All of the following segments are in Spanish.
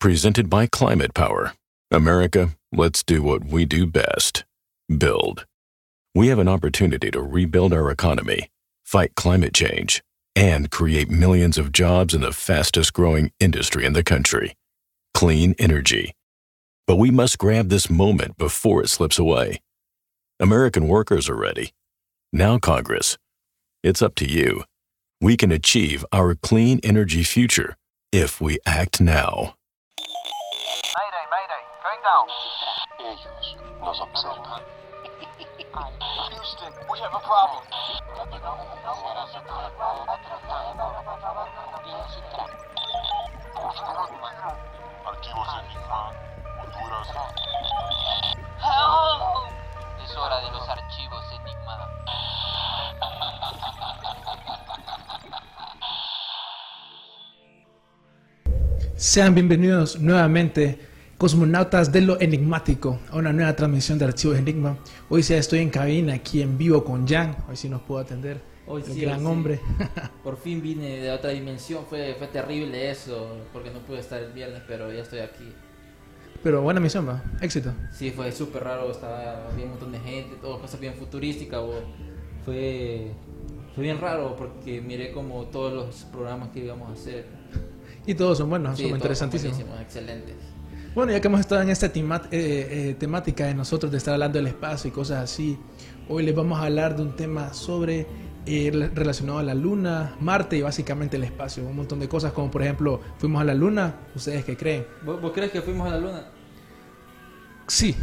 Presented by Climate Power. America, let's do what we do best build. We have an opportunity to rebuild our economy, fight climate change, and create millions of jobs in the fastest growing industry in the country clean energy. But we must grab this moment before it slips away. American workers are ready. Now, Congress, it's up to you. We can achieve our clean energy future if we act now. Ellos nos observan. Houston, we have a problem. Archivos Enigma! Es hora de los archivos Enigma. Sean bienvenidos nuevamente, cosmonautas de lo enigmático, a una nueva transmisión de Archivos Enigma. Hoy sí estoy en cabina, aquí en vivo con Jan. Hoy sí nos puedo atender. Hoy el sí, gran hoy sí. hombre. Por fin vine de otra dimensión, fue, fue terrible eso, porque no pude estar el viernes, pero ya estoy aquí. Pero buena misión, va. Éxito. Sí, fue súper raro, estaba, había un montón de gente, todo, cosas bien futurísticas, bo. fue, fue bien raro porque miré como todos los programas que íbamos a hacer. Y todos son buenos, Sí, son todos interesantísimos. buenísimos, excelentes. Bueno, ya que hemos estado en esta tema- eh, eh, temática de nosotros de estar hablando del espacio y cosas así, hoy les vamos a hablar de un tema sobre eh, rela- relacionado a la Luna, Marte y básicamente el espacio. Un montón de cosas como por ejemplo, fuimos a la Luna, ¿ustedes qué creen? ¿Vos, vos crees que fuimos a la luna? Sí.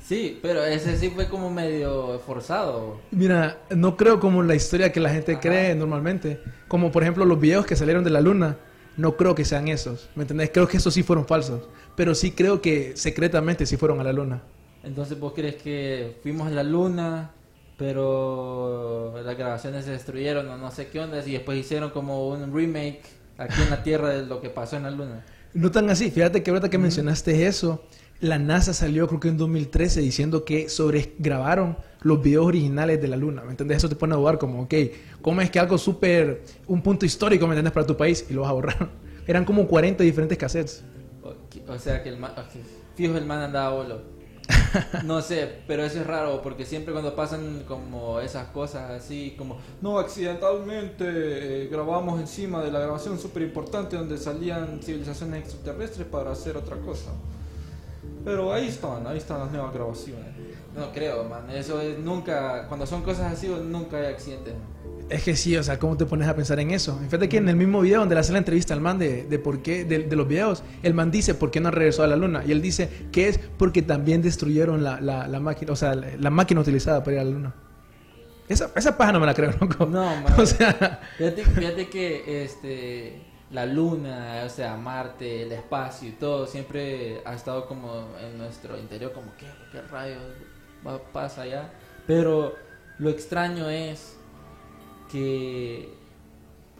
Sí, pero ese sí fue como medio forzado. Mira, no creo como la historia que la gente Ajá. cree normalmente. Como por ejemplo los videos que salieron de la Luna. No creo que sean esos. ¿Me entendés? Creo que esos sí fueron falsos. Pero sí creo que secretamente sí fueron a la Luna. Entonces vos crees que fuimos a la luna, pero las grabaciones se destruyeron o no sé qué onda y después hicieron como un remake aquí en la Tierra de lo que pasó en la luna. No tan así. Fíjate que ahorita que mencionaste eso, la NASA salió creo que en 2013 diciendo que sobre grabaron los videos originales de la Luna. ¿Me entendés? Eso te pone a dudar como, ok, ¿cómo es que algo súper, un punto histórico, ¿me entendés? Para tu país y lo vas a borrar. Eran como 40 diferentes cassettes. O, sea que el man, fijo el man andaba bolo. No sé, pero eso es raro porque siempre cuando pasan como esas cosas así, como no, accidentalmente eh, grabamos encima de la grabación súper importante donde salían civilizaciones extraterrestres para hacer otra cosa. Pero ahí están, ahí están las nuevas grabaciones. No creo, man, eso es nunca, cuando son cosas así, nunca hay accidentes. Es que sí, o sea, ¿cómo te pones a pensar en eso? Fíjate que en el mismo video donde le hace la entrevista al man de, de por qué, de, de los videos, el man dice por qué no regresó a la luna. Y él dice que es porque también destruyeron la, la, la máquina, o sea, la, la máquina utilizada para ir a la luna. Esa, esa paja no me la creo, loco. No, man. O sea, Fíjate, fíjate que este la luna, o sea, Marte, el espacio y todo siempre ha estado como en nuestro interior como qué, qué rayos va- pasa allá. Pero lo extraño es que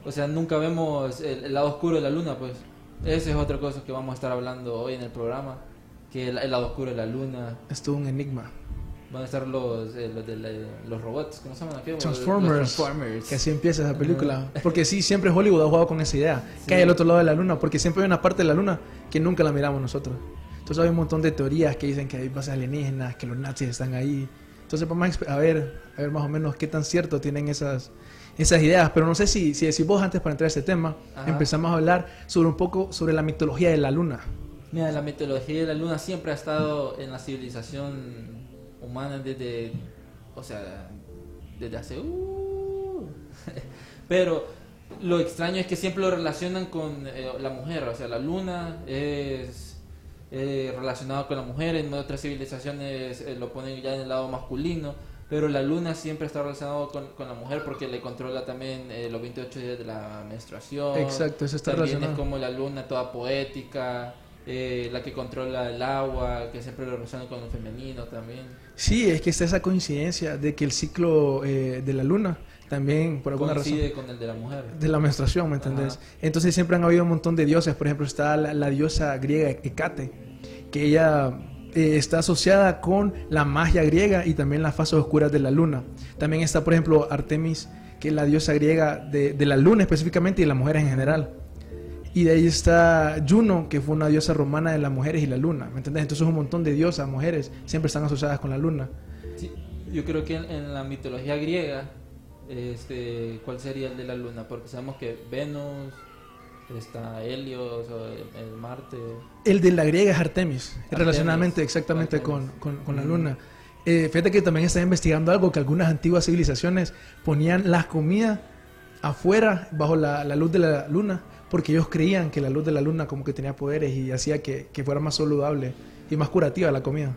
o sea, nunca vemos el, el lado oscuro de la luna, pues. Esa es otra cosa que vamos a estar hablando hoy en el programa, que el, el lado oscuro de la luna. es todo un enigma. Van a estar los, eh, los, de la- los robots, ¿cómo se llaman aquí? Los Transformers. Transformers. Que así empieza esa película. Porque sí, siempre Hollywood ha jugado con esa idea. Que hay al otro lado de la luna. Porque siempre hay una parte de la luna que nunca la miramos nosotros. Entonces hay un montón de teorías que dicen que hay bases alienígenas, que los nazis están ahí. Entonces vamos a ver, a ver más o menos qué tan cierto tienen esas, esas ideas. Pero no sé si, si decís vos antes para entrar a este tema, Ajá. empezamos a hablar sobre un poco sobre la mitología de la luna. Mira, la mitología de la luna siempre ha estado en la civilización humana desde, o sea, desde hace... uh. Pero lo extraño es que siempre lo relacionan con eh, la mujer, o sea, la luna es eh, relacionado con la mujer, en otras civilizaciones eh, lo ponen ya en el lado masculino, pero la luna siempre está relacionado con, con la mujer porque le controla también eh, los 28 días de la menstruación. Exacto, eso está También relacionado. es como la luna toda poética, eh, la que controla el agua, que siempre lo relaciona con lo femenino también. Sí, es que está esa coincidencia de que el ciclo eh, de la luna también, por alguna razón... Coincide con el de la mujer. de la menstruación, ¿me entendés? Ajá. Entonces siempre han habido un montón de dioses, por ejemplo está la, la diosa griega Hecate, que ella eh, está asociada con la magia griega y también las fases oscuras de la luna. También está, por ejemplo, Artemis, que es la diosa griega de, de la luna específicamente y de las mujeres en general. Y de ahí está Juno, que fue una diosa romana de las mujeres y la luna. ¿Me entendés? Entonces un montón de diosas, mujeres, siempre están asociadas con la luna. Yo creo que en, en la mitología griega, este, ¿cuál sería el de la luna? Porque sabemos que Venus, está Helios, el, el Marte. El de la griega es Artemis, Artemis. relacionadamente exactamente con, Artemis. con- con la Ujú. luna. Eh, fíjate que también está investigando algo, que algunas antiguas civilizaciones ponían las comidas afuera, bajo la, la luz de la luna, porque ellos creían que la luz de la luna como que tenía poderes y hacía que, que fuera más saludable y más curativa la comida.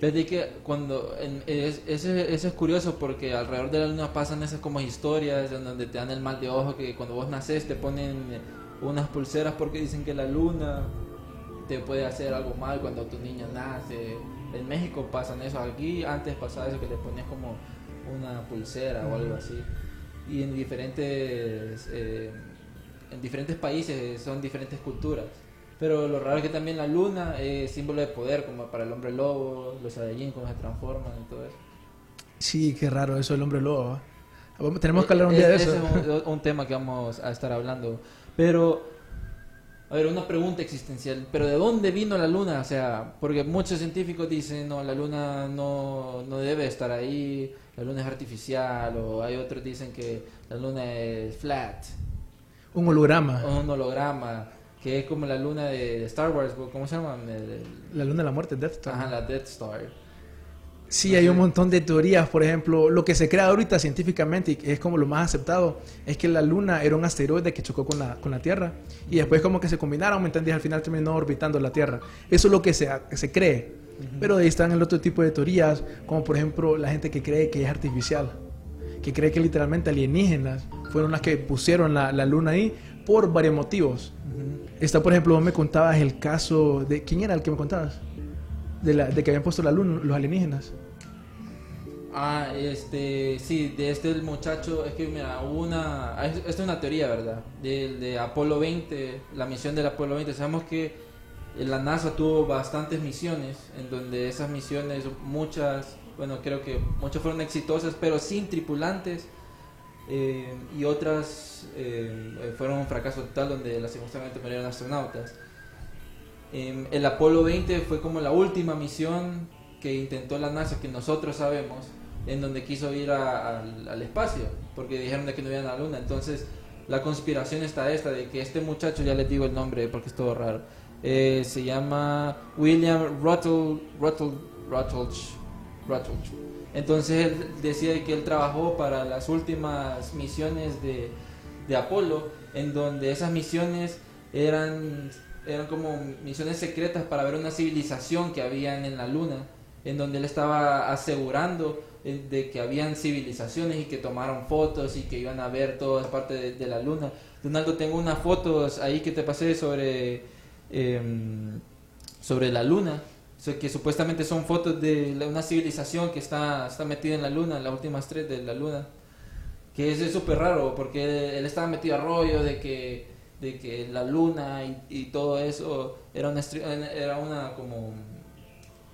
Fíjate que cuando en- es, ese, ese es curioso porque alrededor de la luna pasan esas como historias en donde te dan el mal de ojo que cuando vos naces te ponen unas pulseras porque dicen que la luna te puede hacer algo mal cuando tu niño nace. En México pasan eso, aquí antes pasaba eso que le ponías como una pulsera o algo así. Y en diferentes eh, en diferentes países son diferentes culturas. Pero lo raro es que también la luna es símbolo de poder, como para el hombre lobo, los Saiyajin cuando se transforman y todo eso. Sí, qué raro eso del hombre lobo. Tenemos que hablar un día de Eh, Ese eso. es un, un tema que vamos a estar hablando. Pero, a ver, una pregunta existencial. ¿Pero de dónde vino la luna? O sea, porque muchos científicos dicen, no, la luna no, no debe estar ahí, la luna es artificial, o hay otros dicen que la luna es flat, Un holograma. o un holograma, que es como la luna de, Star Wars, ¿cómo se llama? El- el- La luna de la muerte, Death Star. Ajá, la Death Star. Sí, hay un montón de teorías. Por ejemplo, lo que se crea ahorita científicamente y que es como lo más aceptado es que la Luna era un asteroide que chocó con la, con la Tierra y después como que se combinaron, ¿me entendés? Al final terminó orbitando la Tierra. Eso es lo que se, se cree. Pero ahí están el otro tipo de teorías, como por ejemplo la gente que cree que es artificial, que cree que literalmente alienígenas fueron las que pusieron la, la Luna ahí por varios motivos. Está, por ejemplo, vos me contabas el caso de... ¿Quién era el que me contabas? De, la, de que habían puesto la Luna, los alienígenas. Ah, este, sí, de este muchacho, es que mira, hubo una, ah, es- esta es una teoría, ¿verdad? De, de Apolo 20, la misión del Apolo 20, sabemos que la NASA tuvo bastantes misiones, en donde esas misiones, muchas, bueno, creo que muchas fueron exitosas, pero sin tripulantes, eh, y otras eh, fueron un fracaso total, donde lastimosamente murieron astronautas. Em, el Apolo 20 fue como la última misión que intentó la NASA, que nosotros sabemos, en donde quiso ir a- al, al espacio, porque dijeron de que no iban a la luna. Entonces, la conspiración está esta, de que este muchacho, ya les digo el nombre porque es todo raro, eh, se llama William Ruttle, Rutledge, Rutledge. Entonces, él decía que él trabajó para las últimas misiones de, de Apolo, en donde esas misiones eran, eran como misiones secretas para ver una civilización que habían en la luna, en donde él estaba asegurando eh, de que habían civilizaciones y que tomaron fotos y que iban a ver toda parte de, de la luna. Donaldo, tengo unas fotos ahí que te pasé sobre, em, sobre la luna, que supuestamente son fotos de una civilización que está, está metida en la luna, las últimas tres de la luna que es súper raro porque él, él estaba metido a rollo de que de que la luna y, y todo eso era una era una como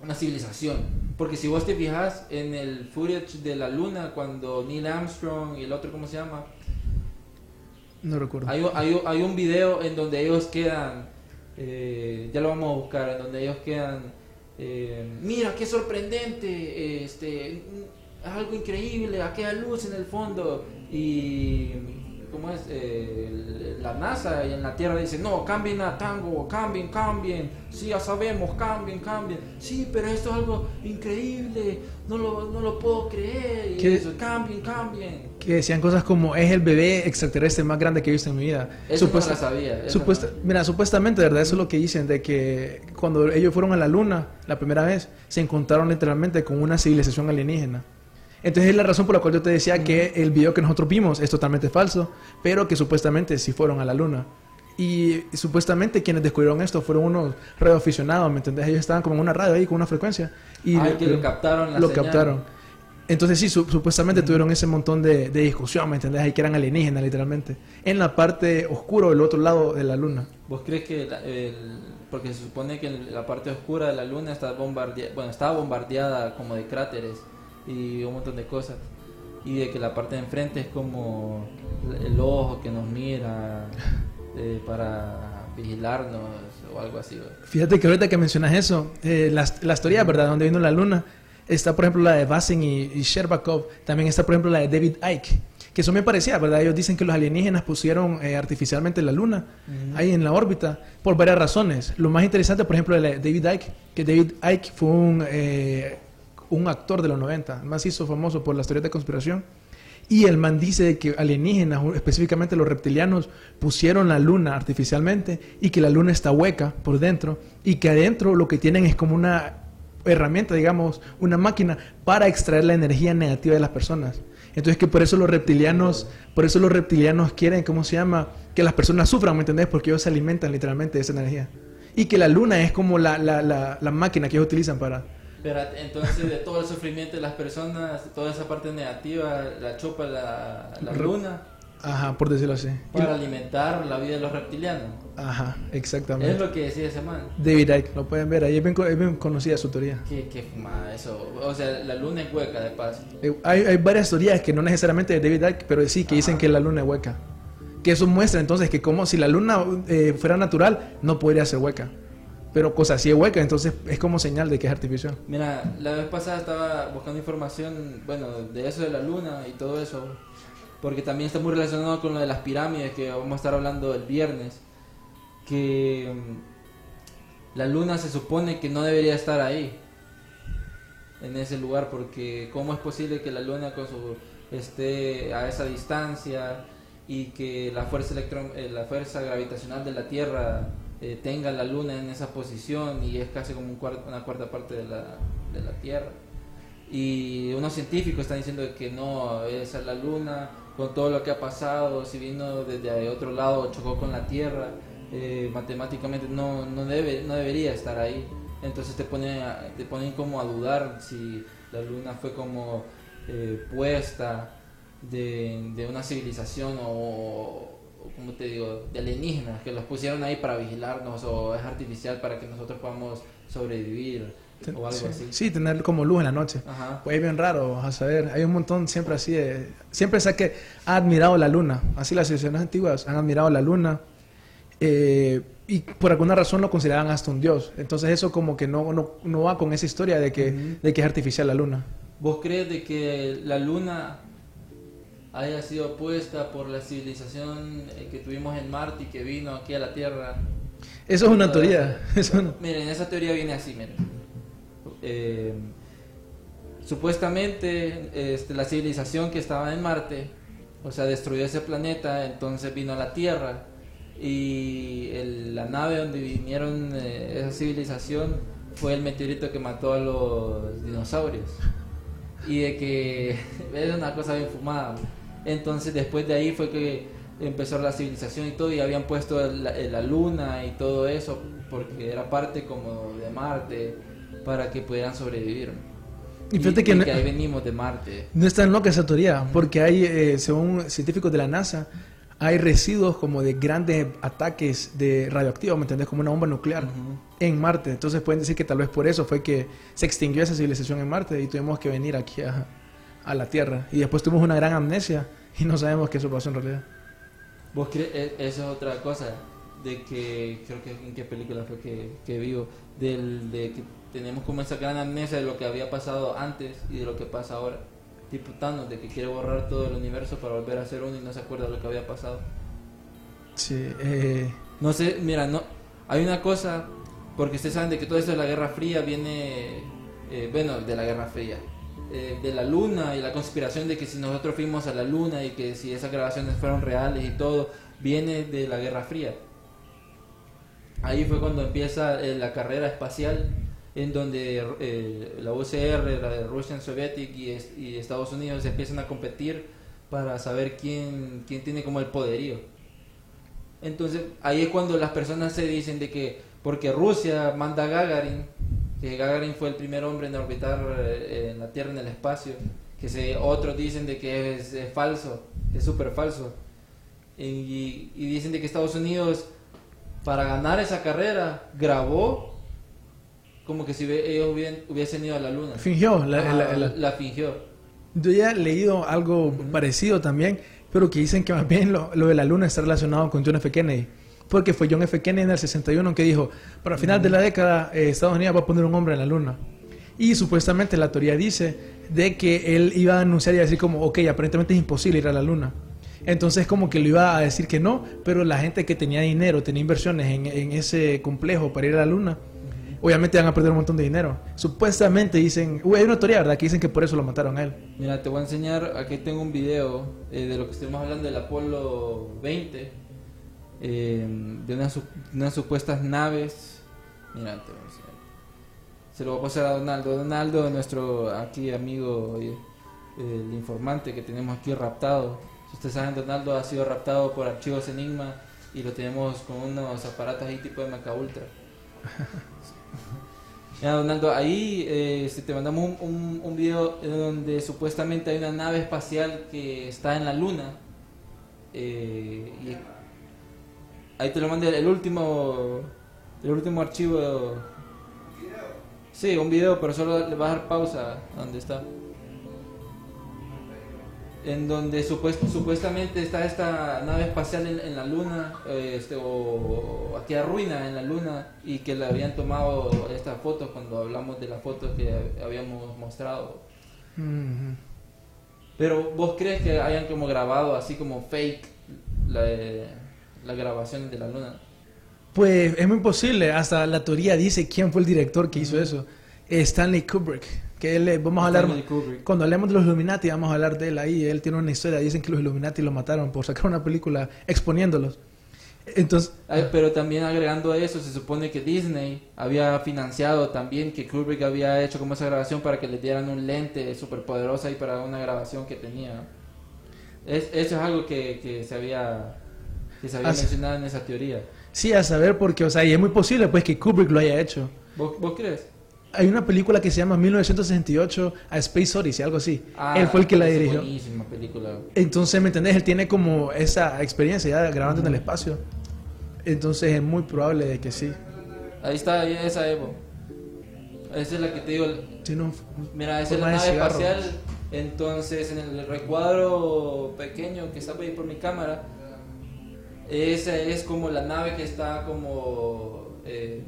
una civilización. Porque si vos te fijas en el footage de la luna cuando Neil Armstrong y el otro cómo se llama No recuerdo. hay, un- hay, hay un video en donde ellos quedan, eh, ya lo vamos a buscar, en donde ellos quedan, eh, mira qué sorprendente, este, es algo increíble, aquella luz en el fondo y ¿cómo es? Eh, la NASA y en la Tierra dicen, no, cambien a tango, cambien, cambien, sí, ya sabemos, cambien, cambien, sí, pero esto es algo increíble, no lo, no lo puedo creer, y eso, cambien, cambien. Que decían cosas como es el bebé extraterrestre más grande que he visto en mi vida. Eso no Supuesta- sabía. eso Supuesta- no. Mira, supuestamente, ¿verdad? Eso es lo que dicen, de que cuando ellos fueron a la luna la primera vez, se encontraron literalmente con una civilización alienígena. Entonces es la razón por la cual yo te decía que el video que nosotros vimos es totalmente falso, pero que supuestamente sí fueron a la luna. Y supuestamente quienes descubrieron esto fueron unos radioaficionados, ¿me entendés? Ellos estaban como en una radio ahí con una frecuencia. Y Ah, que lo captaron la Lo señal. captaron. Entonces sí, su- supuestamente tuvieron ese montón de, de discusión, ¿me entendés? Ahí que eran alienígenas literalmente. En la parte oscura del otro lado de la luna. ¿Vos crees que la- el- porque se supone que la parte oscura de la luna está bombardeada, bueno, estaba bombardeada como de cráteres y un montón de cosas y de que la parte de enfrente es como el ojo que nos mira eh, para vigilarnos o algo así. Fíjate que ahorita que mencionas eso, eh, las, las teorías, ¿verdad? Donde vino la luna, está por ejemplo la de Basin y, y Sherbakov, también está por ejemplo la de David Icke, que son muy parecidas, ¿verdad? Ellos dicen que los alienígenas pusieron eh, artificialmente la luna ahí en la órbita por varias razones. Lo más interesante, por ejemplo, de David Icke, que David Icke fue un, eh, un actor de los 90, más hizo famoso por las teorías de conspiración. Y el man dice que alienígenas, específicamente los reptilianos, pusieron la luna artificialmente y que la luna está hueca por dentro y que adentro lo que tienen es como una herramienta, digamos, una máquina para extraer la energía negativa de las personas. Entonces que por eso los reptilianos, por eso los reptilianos quieren, ¿cómo se llama? Que las personas sufran, ¿me entendés? Porque ellos se alimentan literalmente de esa energía. Y que la luna es como la, la, la máquina que ellos utilizan para... Pero entonces de todo el sufrimiento de las personas, toda esa parte negativa, la chupa la, la luna Ajá, por decirlo así. Para alimentar la vida de los reptilianos. Ajá, Es exactamente. lo que decía ese man. David Icke, lo pueden ver ahí, es bien, es bien conocida su teoría. Qué, qué fumada eso. O sea, la luna es hueca de paso. Eh, Hay, hay varias teorías que no necesariamente de David Icke, pero sí que dicen que la luna es hueca. Que eso muestra entonces que como si la luna eh, fuera natural, no podría ser hueca. Pero cosa así hueca, entonces es como señal de que es artificial. Mira, la vez pasada estaba buscando información, bueno, de eso de la luna y todo eso, porque también está muy relacionado con lo de las pirámides que vamos a estar hablando el viernes, que mm, la luna se supone que no debería estar ahí, en ese lugar, porque cómo es posible que la luna con su esté a esa distancia y que la fuerza electro- eh, la fuerza gravitacional de la Tierra eh, tenga la luna en esa posición y es casi como una cuarta parte de la, de la Tierra. Y unos científicos están diciendo que no, esa es la luna, con todo lo que ha pasado, si vino desde otro lado, chocó con la Tierra, eh, matemáticamente no, no, debe, no debería estar ahí. Entonces te pone, a- te ponen como a dudar si la luna fue como eh, puesta de, de una civilización o, como te digo, de alienígenas, que los pusieron ahí para vigilarnos o es artificial para que nosotros podamos sobrevivir o algo sí, así. sí, tener como luz en la noche. Ajá. Pues es bien raro, a saber. Hay un montón siempre así de... Siempre sé que ha admirado la luna. Así las civilizaciones antiguas han admirado la luna. eh, y por alguna razón lo consideraban hasta un dios. Entonces eso como que no, no, no va con esa historia de que, de que es artificial la luna. ¿Vos crees de que la luna haya sido puesta por la civilización eh, que tuvimos en Marte y que vino aquí a la Tierra? Eso es una teoría. Eso es una- Miren, esa teoría viene así, miren. Eh, supuestamente este, la civilización que estaba en Marte, o sea, destruyó ese planeta, entonces vino a la Tierra y el- la nave donde vinieron eh, esa civilización fue el meteorito que mató a los dinosaurios. Y de que es una cosa bien fumada. Entonces después de ahí fue que empezó la civilización y todo y habían puesto la, la luna y todo eso porque era parte como de Marte para que pudieran sobrevivir. Y fíjate que ahí venimos de Marte. No es tan loca esa teoría, porque hay, eh, según científicos de la NASA, hay residuos como de grandes ataques de radioactivos, ¿me entendés? Como una bomba nuclear en Marte. Entonces pueden decir que tal vez por eso fue que se extinguió esa civilización en Marte y tuvimos que venir aquí a, a la Tierra. Y después tuvimos una gran amnesia y no sabemos qué eso pasó en realidad. ¿Vos crees? e- Eso es otra cosa, de que creo que en qué película fue que, que vivo, del, de que tenemos como esa gran amnesia de lo que había pasado antes y de lo que pasa ahora. Tipo Thanos, de que quiere borrar todo el universo para volver a ser uno y no se acuerda de lo que había pasado. Sí, eh, No sé, mira, no hay una cosa, porque ustedes saben de que todo esto de la Guerra Fría viene, eh, bueno, de la Guerra Fría, eh, de la Luna y la conspiración de que si nosotros fuimos a la Luna y que si esas grabaciones fueron reales y todo, viene de la Guerra Fría. Ahí fue cuando empieza eh, la carrera espacial, en donde eh, la UCR, la Russian Soviética y, es- y Estados Unidos empiezan a competir para saber quién, quién tiene como el poderío. Entonces ahí es cuando las personas se dicen de que porque Rusia manda a Gagarin, que Gagarin fue el primer hombre en orbitar eh, en la Tierra en el espacio, que se, otros dicen de que es, es falso, es súper falso. Y, y dicen de que Estados Unidos para ganar esa carrera grabó como que si ellos hubiesen ido a la luna. fingió. La, Ajá, la- la- la fingió. Yo ya he leído algo parecido también, pero que dicen que más bien lo, lo de la luna está relacionado con John F. Kennedy. Porque fue John F. Kennedy en el 61 que dijo, para final de la década eh, Estados Unidos va a poner un hombre en la luna. Y supuestamente la teoría dice de que él iba a anunciar y a decir como, ok, aparentemente es imposible ir a la luna. Entonces como que le iba a decir que no, pero la gente que tenía dinero, tenía inversiones en, en ese complejo para ir a la luna, obviamente van a perder un montón de dinero. Supuestamente dicen, uy, hay una teoría, ¿verdad? Que dicen que por eso lo mataron a él. Mira, te voy a enseñar, aquí tengo un video eh, de lo que estuvimos hablando del Apolo 20, eh, de unas, unas supuestas naves. Mira, te voy a. Se lo voy a pasar a Donaldo. Donaldo, nuestro aquí amigo, eh, el informante que tenemos aquí raptado. Si ustedes saben, Donaldo ha sido raptado por archivos Enigma y lo tenemos con unos aparatos ahí tipo de Maca Ultra. Mira, Donaldo, ahí eh, te mandamos un, un, un video donde supuestamente hay una nave espacial que está en la luna. Eh, y ahí te lo mandé el último, el último archivo. Sí, un video, pero solo le vas a dar pausa donde está. En donde supuest- supuestamente está esta nave espacial en, en la luna, eh, este, o, o aquella ruina en la luna, y que le habían tomado esta foto cuando hablamos de la foto que habíamos mostrado. Pero vos crees que hayan como grabado así como fake la, la grabación de la luna? Pues es muy posible, hasta la teoría dice quién fue el director que hizo eso. Stanley Kubrick, que él, vamos a hablar, Stanley Kubrick. cuando hablemos de los Illuminati vamos a hablar de él ahí, él tiene una historia, dicen que los Illuminati lo mataron por sacar una película exponiéndolos. Entonces, Ay, pero también agregando a eso, se supone que Disney había financiado también que Kubrick había hecho como esa grabación para que le dieran un lente super poderosa y para una grabación que tenía. Es, eso es algo que, que se había, que se había sí. mencionado en esa teoría. sí, a saber porque, o sea, y es muy posible pues que Kubrick lo haya hecho. ¿Vos, vos crees? Hay una película que se llama 1968 a Space Odyssey, algo así. Ah, él fue el que la dirigió. Buenísima película. Entonces, ¿me entendés? Él tiene como esa experiencia ya grabando en el espacio. Entonces es muy probable de que sí. Ahí está, ahí esa Evo. Esa es la que te digo. Tiene un- Mira, esa es la nave espacial. Entonces, en el recuadro pequeño que está ahí por mi cámara, esa es como la nave que está como. eh,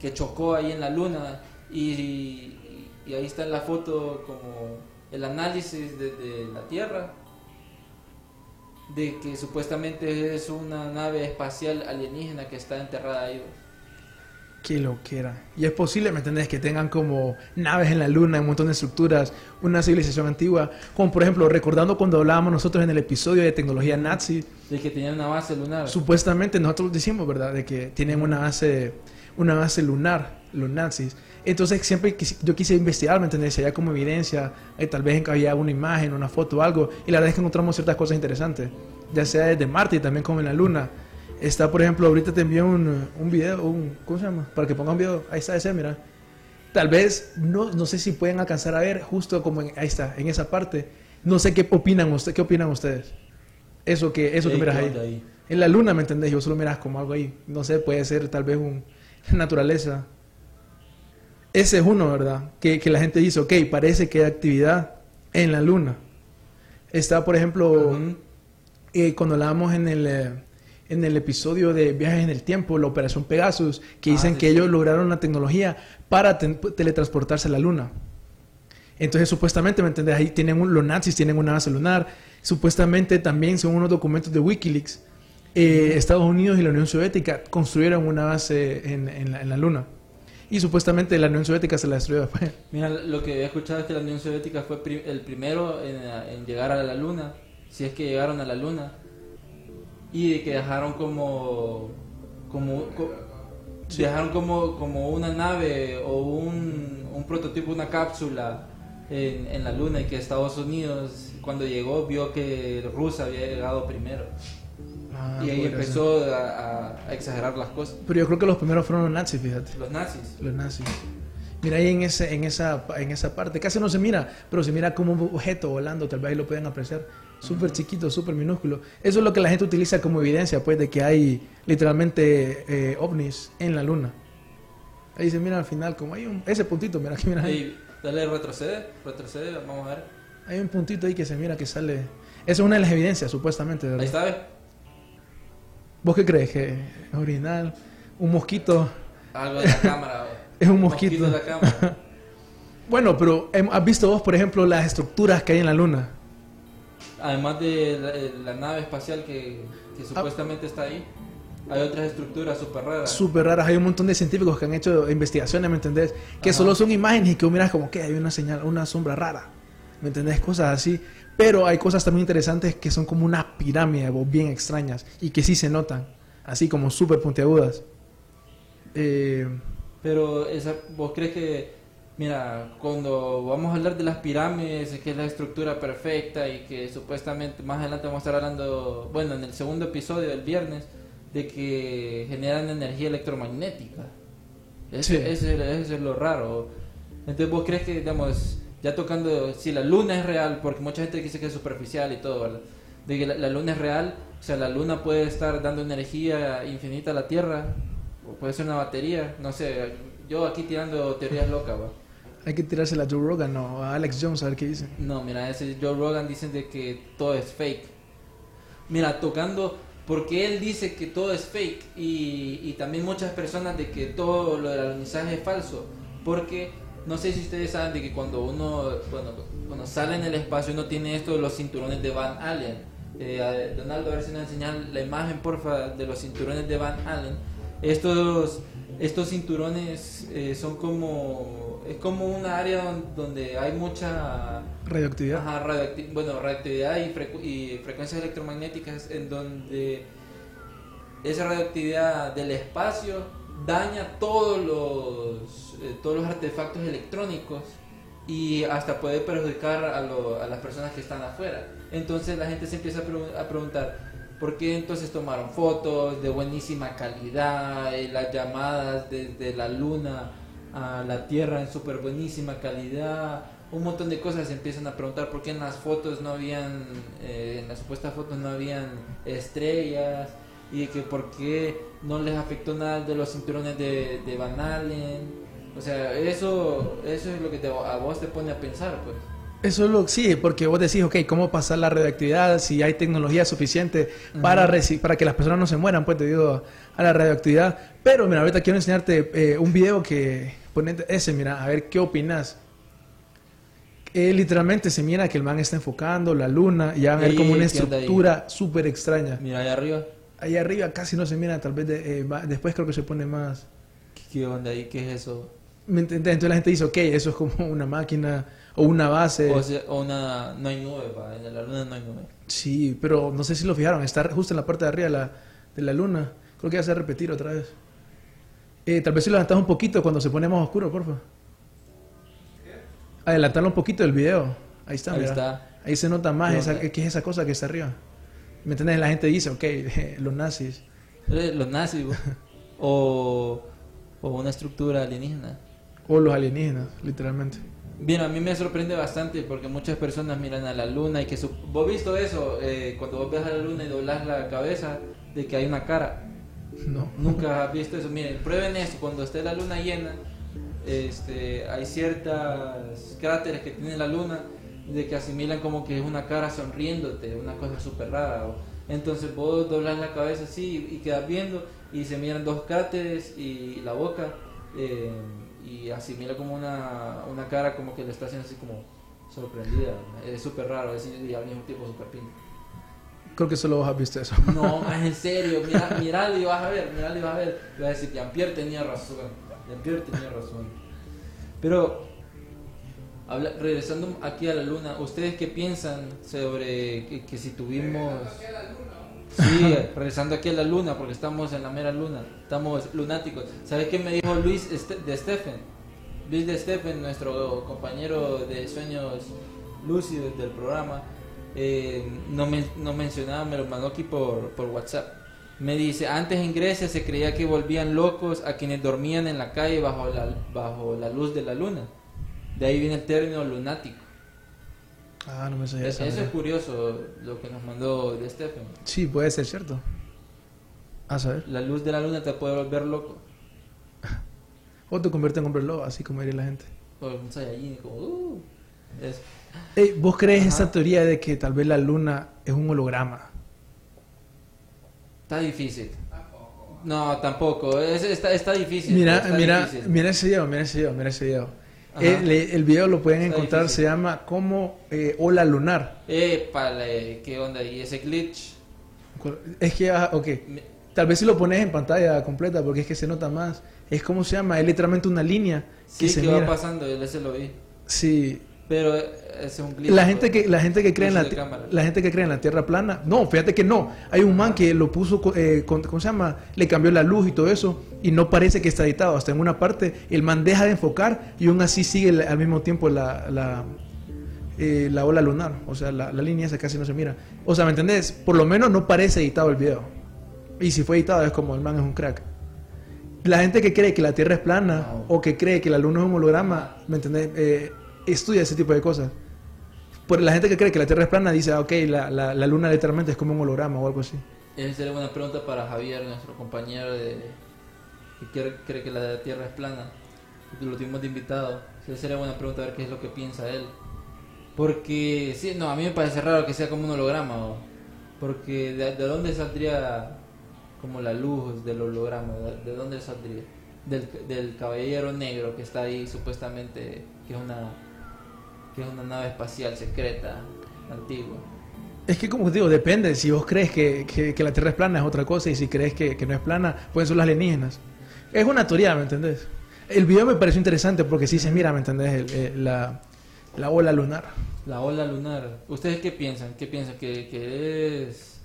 que chocó ahí en la luna. Y, ahí está en la foto como el análisis de, de la Tierra. De que supuestamente es una nave espacial alienígena que está enterrada ahí. Qué loquera. Y es posible, ¿me entendés? Que tengan como naves en la luna, un montón de estructuras, una civilización antigua. Como por ejemplo, recordando cuando hablábamos nosotros en el episodio de tecnología nazi, De que tenían una base lunar. supuestamente nosotros decimos, ¿verdad? De que tienen una base, una base lunar, los nazis. Entonces siempre yo quise investigar, ¿me entendés? Si había como evidencia, eh, tal vez había una imagen, una foto o algo. Y la verdad es que encontramos ciertas cosas interesantes. Ya sea desde Marte y también como en la Luna. Está, por ejemplo, ahorita te envié un, un video, un, ¿cómo se llama? Para que ponga un video. Ahí está ese, mira. Tal vez, no, no sé si pueden alcanzar a ver justo como en, ahí está, en esa parte. No sé qué opinan ustedes, qué opinan ustedes. Eso que, eso que miras ¿qué ahí. onda ahí? En la luna, ¿me entendés? Yo solo miras como algo ahí. No sé, puede ser tal vez un naturaleza. Ese es uno, ¿verdad? Que, que la gente dice, ok, parece que hay actividad en la luna. Está, por ejemplo, eh, cuando hablábamos en el, eh, en el episodio de Viajes en el Tiempo, la Operación Pegasus, que Ah, dicen sí, que ellos lograron la tecnología para ten- teletransportarse a la luna. Entonces, supuestamente, ¿me entendés? Ahí tienen un- los nazis tienen una base lunar. Supuestamente también, según unos documentos de Wikileaks, eh, Estados Unidos y la Unión Soviética construyeron una base en, en la, en la luna. Y supuestamente la Unión Soviética se la destruyó después. Mira, lo que he escuchado es que la Unión Soviética fue pri- el primero en, en llegar a la Luna, si es que llegaron a la Luna, y de que dejaron como, como, co- dejaron como, como una nave o un, un prototipo, una cápsula en, en la Luna y que Estados Unidos cuando llegó vio que Rusia había llegado primero Ah, y ahí empezó a, a- a exagerar las cosas. Pero yo creo que los primeros fueron los nazis, fíjate. Los nazis. Los nazis. Mira ahí en, ese, en, esa, en esa parte, casi no se mira, pero se mira como un objeto volando, tal vez ahí lo pueden apreciar. Súper chiquito, súper minúsculo. Eso es lo que la gente utiliza como evidencia, pues, de que hay literalmente eh, ovnis en la luna. Ahí se mira al final, como hay un, ese puntito, mira aquí, mira ahí. Dale, retrocede, retrocede, vamos a ver. Hay un puntito ahí que se mira que sale. Esa es una de las evidencias, supuestamente, ¿verdad? Ahí está, ¿ves? ¿Vos qué crees? ¿Que es original? ¿Un mosquito? Algo de la cámara. Es un mosquito. de la cámara. Bueno, pero em, ¿has visto vos, por ejemplo, las estructuras que hay en la luna? Además de la, eh, la nave espacial que, Ah. que supuestamente está ahí, hay otras estructuras súper raras. Súper raras. Hay un montón de científicos que han hecho investigaciones, ¿me entendés? Que Ajá. solo son imágenes y que miras como que hay una señal, una sombra rara. ¿Me entendés? Cosas así. Pero hay cosas también interesantes que son como una pirámide, vos, bien extrañas. Y que sí se notan. Así como súper puntiagudas. Eh, Pero esa, vos crees que, mira, cuando vamos a hablar de las pirámides, que es la estructura perfecta y que supuestamente más adelante vamos a estar hablando, bueno, en el segundo episodio del viernes, de que generan energía electromagnética. Sí. eso es- lo raro. Entonces vos crees que, digamos, ya tocando, si la luna es real, porque mucha gente dice que es superficial y todo, ¿verdad? De que la, la luna es real, o sea, la luna puede estar dando energía infinita a la Tierra, o puede ser una batería, no sé, yo aquí tirando teorías locas, ¿va? Hay que tirársela a Joe Rogan o a Alex Jones a ver qué dice. No, mira, ese Joe Rogan dicen de que todo es fake. Mira, tocando, porque él dice que todo es fake y, y también muchas personas de que todo lo del alunizaje es falso, porque no sé si ustedes saben de que cuando uno, bueno, cuando sale en el espacio uno tiene esto de los cinturones de Van Allen. Eh, Donaldo, a ver si nos enseñan la imagen, porfa, de los cinturones de Van Allen. Estos, estos cinturones eh, son como, es como un área don- donde hay mucha Radioactividad. Ajá, radioacti- bueno, radioactividad y, frecu- y frecuencias electromagnéticas en donde esa radioactividad del espacio daña todos los, eh, todos los artefactos electrónicos y hasta puede perjudicar a, lo- a las personas que están afuera. Entonces la gente se empieza a, a preguntar, ¿por qué entonces tomaron fotos de buenísima calidad, y las llamadas desde la luna a la Tierra en súper buenísima calidad? Un montón de cosas se empiezan a preguntar por qué en las fotos no habían, eh, en las supuestas fotos no habían estrellas y de que por qué no les afectó nada de los cinturones de, de Van Allen. O sea, eso, eso es lo que te- a vos te pone a pensar, pues. Eso es lo sí, porque vos decís, ok, ¿cómo pasar la radioactividad si hay tecnología suficiente para, para que las personas no se mueran, pues debido a la radioactividad? Pero mira, ahorita quiero enseñarte eh, un video que, ponete ese, mira, a ver qué opinas. Eh, literalmente se mira que el man está enfocando la luna y van a ver como una estructura súper extraña. Mira allá arriba, Ahí arriba casi no se mira, tal vez de- eh, va- después creo que se pone más... ¿qué, onda ahí? ¿Qué es eso? ¿Me? Entonces la gente dice, ok, eso es como una máquina o una base. O sea, o una, no hay nube, pa, en la luna no hay nube. Sí, pero no sé si lo fijaron, está justo en la parte de arriba de la, de la luna. Creo que ya se va a repetir otra vez. Eh, tal vez si lo adelantas un poquito cuando se pone más oscuro, porfa. Adelantarlo un poquito del video. Ahí está, Ahí mira. está. Ahí se nota más ¿Qué esa, qué es esa cosa que está arriba. ¿Me entiendes? La gente dice, ok, los nazis. Eh, Los nazis, o, o una estructura alienígena. O los alienígenas, literalmente. Bien, a mí me sorprende bastante porque muchas personas miran a la luna y que su... ¿Vos visto eso? Eh, cuando vos ves a la luna y doblas la cabeza, de que hay una cara. No. Nunca has visto eso. Miren, prueben esto. Cuando esté la luna llena, este, hay ciertas cráteres que tiene la luna de que asimilan como que es una cara sonriéndote, una cosa súper rara. Entonces vos doblas la cabeza así y quedas viendo y se miran dos cráteres y la boca eh, y asimila como una, una cara como que le está haciendo así como sorprendida. Es súper raro, es, y al mismo tiempo súper pinta. Creo que solo vos has visto eso. No, es en serio, mira, miralo y vas a ver, miralo y vas a ver. Y vas a decir, Jean-Pierre tenía razón, tenía razón. Pero, regresando aquí a la luna, ¿ustedes qué piensan sobre que, que si tuvimos... Sí, regresando aquí a la luna, porque estamos en la mera luna, estamos lunáticos. ¿Sabes qué me dijo Luis Este- de Stephen? Luis de Stephen, nuestro compañero de sueños lúcidos del programa, eh, no me, no mencionaba, me lo mandó aquí por, por WhatsApp. Me dice, antes en Grecia se creía que volvían locos a quienes dormían en la calle bajo la, bajo la luz de la luna. De ahí viene el término lunático. Ah, no me sabía Eso eso. es curioso lo que nos mandó de Stephen. Sí, puede ser cierto. A saber. La luz de la luna te puede volver loco. O te convierte en hombre lobo, así como diría la gente. O un Saiyajin, como, uh, es- Ey, ¿Vos crees Ajá. esa teoría de que tal vez la luna es un holograma? Está difícil. No, tampoco. Es- está, está difícil. Mira, está mira, difícil. mira ese video, mira ese video, mira ese video. Ajá. El, el video lo pueden Está encontrar, difícil. se llama como eh, Ola Lunar. Épale, ¿qué onda? ¿Y ese glitch? Es que, ah, ok, Me- tal vez si lo pones en pantalla completa porque es que se nota más. Es como se llama, es literalmente una línea Sí, que se que va mira. pasando, yo ese lo vi. Sí, Pero eh, es un glitch. la gente que la gente que cree en la, la gente que cree en la tierra plana no fíjate que no. Hay un man que lo puso eh, con- cómo se llama le cambió la luz y todo eso y no parece que está editado hasta en una parte. El man deja de enfocar y aún así sigue al mismo tiempo la la, eh, la ola lunar. O sea la, la línea esa casi no se mira. O sea me entendés por lo menos no parece editado el video. Y si fue editado es como el man es un crack. La gente que cree que la tierra es plana o que cree que la luna es un holograma me entendés Eh, estudia ese tipo de cosas por la gente que cree que la Tierra es plana dice, ah, ok, la, la, la Luna literalmente es como un holograma o algo así. Esa sería una pregunta para Javier, nuestro compañero de que cree que la Tierra es plana. Lo tuvimos de invitado. Esa sería buena pregunta a ver qué es lo que piensa él. Porque, sí, no, a mí me parece raro que sea como un holograma. ¿o? Porque de, de dónde saldría como la luz del holograma? ¿De, de dónde saldría? Del, del caballero negro que está ahí supuestamente, que es una, que es una nave espacial secreta, antigua. Es que como digo, depende. Si vos crees que, que- que la Tierra es plana es otra cosa y si crees que, que no es plana, pueden ser los alienígenas. Es una teoría, ¿me entendés? El video me pareció interesante porque sí se mira, ¿me entendés? El- el- la, la ola lunar. La ola lunar. ¿Ustedes qué piensan? ¿Qué piensan? ¿Que, que es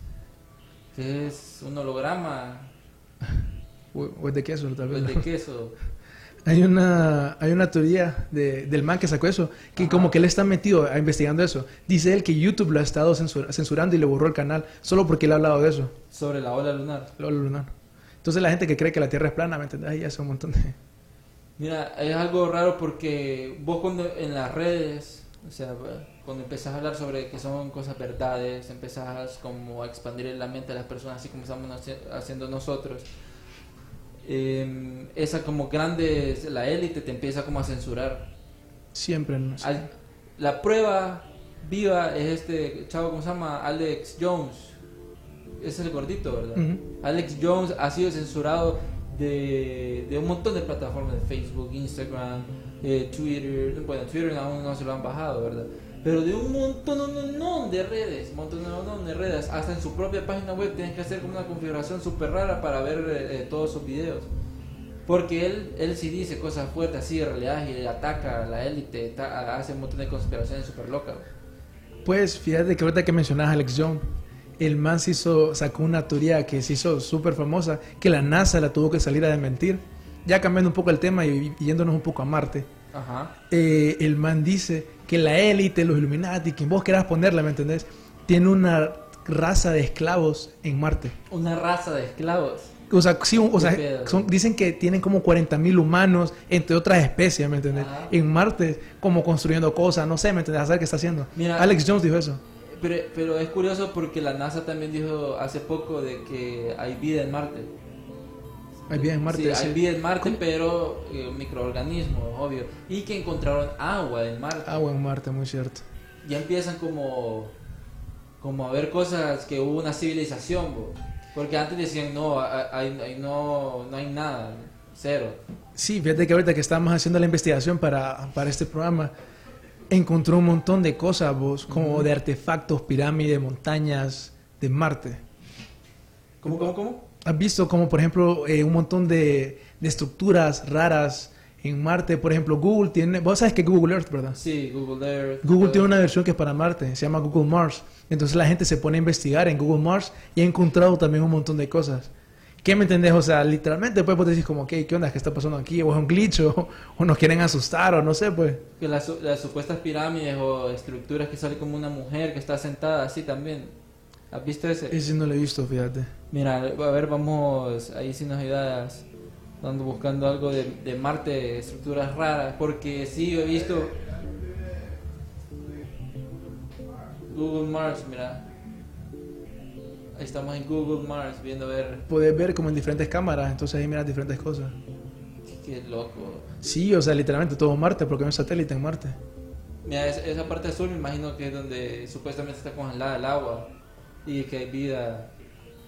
que es un holograma O, o es de queso, tal o vez. es de queso? Hay una, hay una teoría de- del man que sacó eso, que como que él está metido a investigando eso. Dice él que YouTube lo ha estado censura- censurando y le borró el canal solo porque él ha hablado de eso, Sobre la ola lunar. la ola lunar. Entonces la gente que cree que la Tierra es plana, ¿me entendés? Ahí hace un montón de... Mira, es algo raro porque vos cuando en las redes, o sea, cuando empezás a hablar sobre que son cosas verdades, empezás como a expandir la mente de las personas así como estamos haci- haciendo nosotros. Eh, esa como grande, la élite te empieza como a censurar. Siempre, ¿no? Al- la prueba viva es este chavo, ¿cómo se llama? Alex Jones. Ese es el gordito, ¿verdad? Alex Jones ha sido censurado de, de un montón de plataformas de Facebook, Instagram, eh, Twitter. Bueno, Twitter aún no se lo han bajado, ¿verdad? Pero de un montón, un montón de redes, montón, un montón de redes. Hasta en su propia página web tienes que hacer como una configuración súper rara para ver eh, eh, todos sus videos. Porque él, él sí dice cosas fuertes así de realidad y ataca a la élite, hace un montón de conspiraciones súper locas. Pues fíjate que ahorita que mencionas a Alex Jones, el man se hizo, sacó una teoría que se hizo súper famosa, que la NASA la tuvo que salir a desmentir. Ya cambiando un poco el tema y, y yéndonos un poco a Marte. Ajá. eh, el man dice que la élite, los Illuminati, quien vos querás ponerla, ¿me entendés? Tiene una raza de esclavos en Marte. Una raza de esclavos. O sea, sí, o Qué sea pedo. son- dicen que tienen como 40.000 humanos, entre otras especies, ¿me entendés? Ajá. En Marte, como construyendo cosas, no sé, ¿me entendés? A saber qué está haciendo. Mira- Alex Jones dijo eso. Pero, pero es curioso porque la NASA también dijo hace poco de que hay vida en Marte. Hay vida en Marte. Sí, hay vida en Marte, pero eh, microorganismos, obvio. Y que encontraron agua en Marte. Agua en Marte, muy cierto. Ya empiezan como, como a ver cosas que hubo una civilización, bo. porque antes decían no, hay- hay- no, no hay nada, cero. Sí, fíjate que ahorita que estábamos haciendo la investigación para, para este programa, encontró un montón de cosas, vos, como de artefactos, pirámides, montañas de Marte. ¿Cómo, cómo, cómo? ¿Has visto como, por ejemplo, eh, un montón de, de estructuras raras en Marte? Por ejemplo, Google tiene... Vos sabes que Google Earth, ¿verdad? Sí, Google Earth. Google tiene una versión que es para Marte, se llama Google Mars. Entonces la gente se pone a investigar en Google Mars y ha encontrado también un montón de cosas. ¿Qué me entendés? O sea, literalmente pues vos decís como, ok, ¿qué onda? ¿Qué está pasando aquí? O es un glitch o, o nos quieren asustar o no sé, pues. Que las, las supuestas pirámides o estructuras que sale como una mujer que está sentada así también. ¿Has visto ese? Ese no lo he visto, fíjate. Mira, a ver, vamos, ahí sí nos ayudas, ando buscando algo de, de Marte, estructuras raras, porque sí, he visto Google Mars, mira. Ahí estamos en Google Mars viendo a ver Puedes ver como en diferentes cámaras, entonces ahí miras diferentes cosas. qué loco. Sí, o sea, literalmente todo Marte, porque hay un satélite en Marte. Mira, es- esa parte azul me imagino que es donde supuestamente está congelada el agua y que hay vida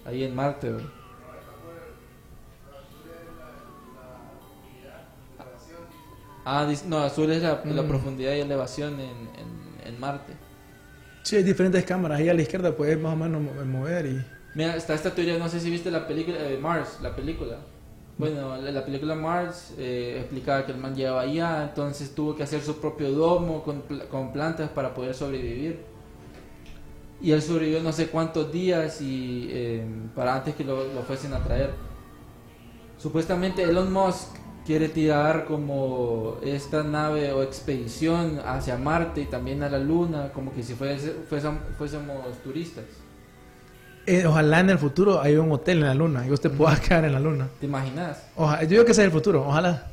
ahí en Marte. ¿verdad? Ah, no, azul es la, la Mm. profundidad y elevación en, en, en Marte. Sí, hay diferentes cámaras. Ahí a la izquierda puedes más o menos mo- mover y... Mira, está esta teoría, no sé si viste la película de Mars, la película. Bueno, la, la película Mars eh, explicaba que el man llegaba allá, entonces tuvo que hacer su propio domo con, con plantas para poder sobrevivir. Y él sobrevivió no sé cuántos días y eh, para antes que lo, lo fuesen a traer. Supuestamente Elon Musk quiere tirar como esta nave o expedición hacia Marte y también a la Luna, como que si fuese- fuésem- fuésemos turistas. Eh, ojalá en el futuro haya un hotel en la luna y usted pueda quedar en la luna. ¿Te imaginas? Ojalá, yo digo que ese es el futuro, ojalá.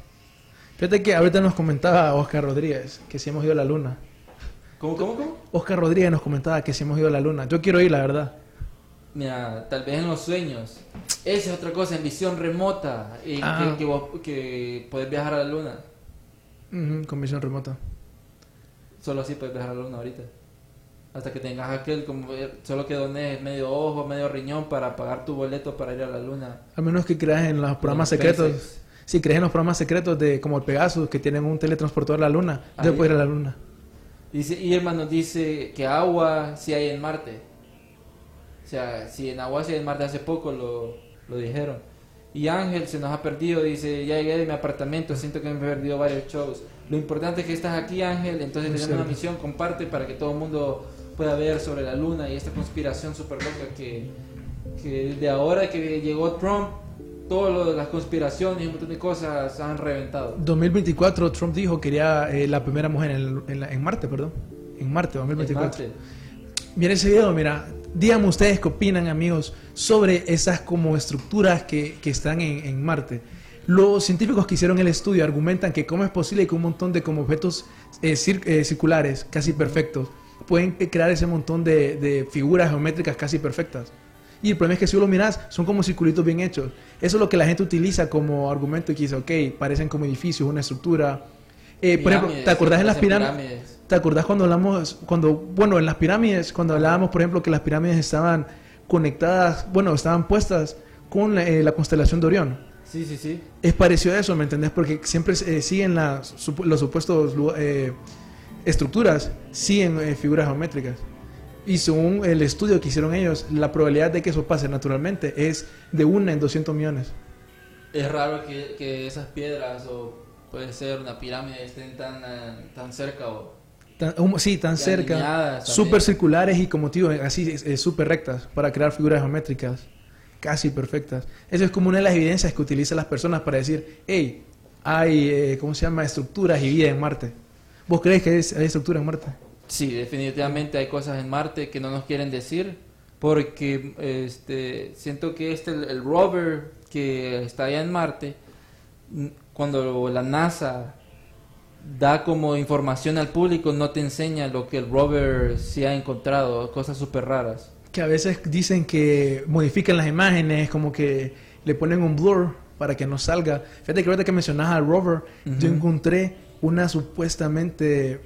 Fíjate que ahorita nos comentaba Oscar Rodríguez que si hemos ido a la luna. ¿Cómo, cómo, cómo? Oscar Rodríguez nos comentaba que si hemos ido a la luna. Yo quiero ir, la verdad. Mira, tal vez en los sueños. Esa es otra cosa, en visión remota. En Ah. que, que, vos, que podés viajar a la luna. Ujú, con visión remota. Solo así puedes viajar a la luna ahorita. Hasta que tengas aquel, como eh, solo que dones medio ojo, medio riñón para pagar tu boleto para ir a la luna. A menos que creas en los programas secretos. SpaceX. Si crees en los programas secretos de como el Pegasus, que tienen un teletransportador a la luna, Ahí. yo puedo ir a la luna. Dice, y hermano dice que agua sí hay en Marte. O sea, si en agua sí hay en Marte hace poco lo, lo dijeron. Y Ángel se nos ha perdido, dice, ya llegué de mi apartamento, siento que me he perdido varios shows. Lo importante es que estás aquí Ángel, entonces tenemos una misión, comparte para que todo el mundo pueda ver sobre la luna y esta conspiración súper loca que, que de ahora que llegó Trump, todas las conspiraciones y un montón de cosas han reventado. 2024, Trump dijo que quería eh, la primera mujer en, en en Marte, perdón. En Marte, 2024. En Marte. Mira ese video, mira. Díganme ustedes qué opinan, amigos, sobre esas como estructuras que, que están en, en Marte. Los científicos que hicieron el estudio argumentan que cómo es posible que un montón de como objetos eh, cir- eh, circulares, casi perfectos, pueden crear ese montón de, de figuras geométricas casi perfectas. Y el problema es que si lo miras, son como circulitos bien hechos. Eso es lo que la gente utiliza como argumento y que dice, ok, parecen como edificios, una estructura. Eh, por ejemplo, ¿te acordás en las pirámides? ¿Te acordás cuando hablamos, cuando, bueno, en las pirámides, cuando hablábamos, por ejemplo, que las pirámides estaban conectadas, bueno, estaban puestas con la, eh, la constelación de Orión? Sí, sí, sí. Es parecido a eso, ¿me entendés? Porque siempre eh, siguen las, los supuestos eh, estructuras, siguen eh, figuras geométricas. Y según el estudio que hicieron ellos, la probabilidad de que eso pase naturalmente es de una en 200 millones. Es raro que, que esas piedras o puede ser una pirámide estén tan, tan cerca o Tan- um, sí, tan cerca, súper circulares y como tío, así eh, súper rectas para crear figuras geométricas casi perfectas. Eso es como una de las evidencias que utilizan las personas para decir, hey, hay, eh, ¿cómo se llama?, estructuras y vida en Marte. ¿Vos crees que hay estructura en Marte? Sí, definitivamente hay cosas en Marte que no nos quieren decir porque este siento que este el, el rover que está allá en Marte cuando la NASA da como información al público no te enseña lo que el rover sí ha encontrado, cosas súper raras. Que a veces dicen que modifican las imágenes, como que le ponen un blur para que no salga. Fíjate que ahorita que mencionas al rover, yo encontré una supuestamente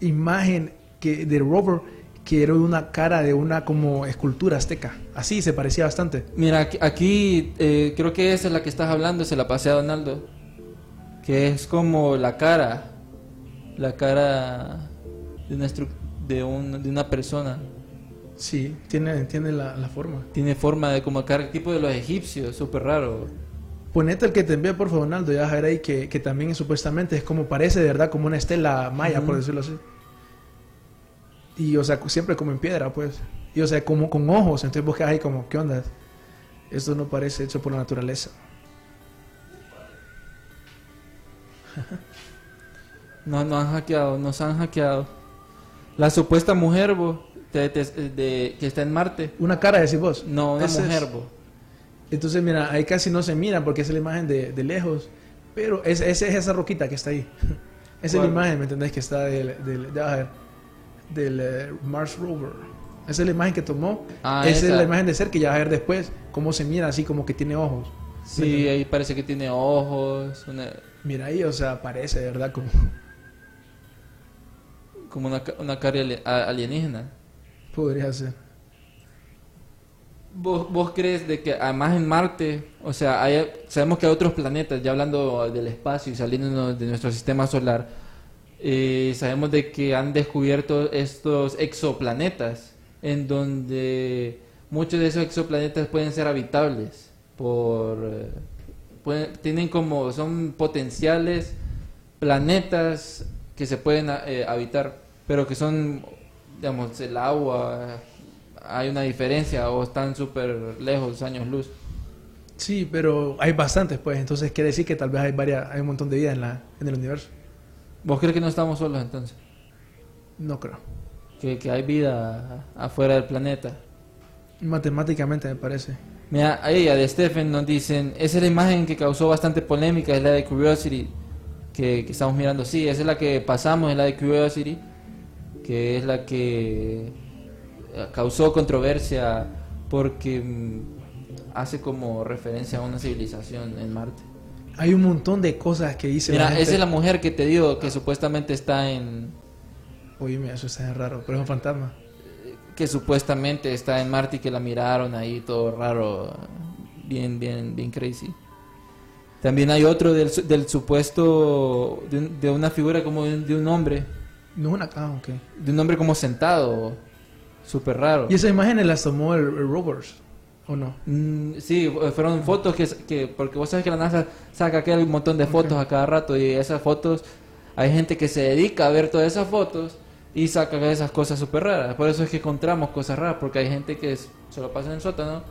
imagen que del rover que era una cara de una como escultura azteca. Así se parecía bastante. Mira, aquí, eh, creo que esa es la que estás hablando, se la pasé a Donaldo. Que es como la cara, la cara de una, de un- de una persona. Sí, tiene, tiene la, la forma. Tiene forma de como cara tipo de los egipcios, súper raro. Ponete el que te envié, por favor, Donaldo, ya ahí que, que también supuestamente es como parece de verdad como una estela maya, por decirlo así. Y, o sea, siempre como en piedra, pues. Y, o sea, como con ojos. Entonces vos quedas ahí como, ¿qué onda? Esto no parece hecho por la naturaleza. No, nos han hackeado, nos han hackeado. La supuesta mujer, de- de- de- que está en Marte. Una cara, decís vos. No, una Ese es- mujer, bo. Entonces, mira, ahí casi no se mira porque es la imagen de, de lejos. Pero es, esa es esa roquita que está ahí. Esa es la ¿Cuál? imagen, ¿me entendés? Que está del, del, de- a ver, del eh, Mars Rover. Esa es la imagen que tomó. Ah, esa, es la imagen de ser que ya vas a ver después cómo se mira así como que tiene ojos. Sí, ahí parece que tiene ojos, una- Mira ahí, o sea, parece, de ¿verdad? Como como una, una cara alienígena. podría ser. ¿Vos, vos crees de que además en Marte, o sea, hay- sabemos que hay otros planetas, ya hablando del espacio y saliendo de nuestro sistema solar, eh, sabemos de que han descubierto estos exoplanetas, en donde muchos de esos exoplanetas pueden ser habitables, por, eh, pueden- tienen como, son potenciales planetas que se pueden eh, habitar, pero que son, digamos, el agua, hay una diferencia o están súper lejos, años luz. Sí, pero hay bastantes, pues. Entonces quiere decir que tal vez hay varias, hay un montón de vida en, la, en el universo. ¿Vos crees que no estamos solos entonces? No creo. Que, que hay vida afuera del planeta. Matemáticamente me parece. Mira, ahí a de Stephen nos dicen, esa es la imagen que causó bastante polémica, es la de Curiosity, que, que estamos mirando. Sí, esa es la que pasamos, es la de Curiosity, que es la que eh, causó controversia porque mm, hace como referencia a una civilización en Marte. Hay un montón de cosas que dice la Mira, gente. esa es la mujer que te digo que supuestamente está en Oye, eso está raro, pero es un fantasma. que supuestamente está en Marte y que la miraron ahí todo raro, bien bien bien crazy. También hay otro del, del supuesto de, un- de una figura como de un, de un hombre, No una... Ah, ok. de un hombre como sentado, súper raro. ¿Y esas imágenes las tomó el, el rovers? ¿O no? Mm, sí, fu- fueron fotos que, que porque vos sabes que la NASA saca aquel montón de fotos a cada rato y esas fotos hay gente que se dedica a ver todas esas fotos y saca esas cosas súper raras. Por eso es que encontramos cosas raras porque hay gente que es- se lo pasa en el sótano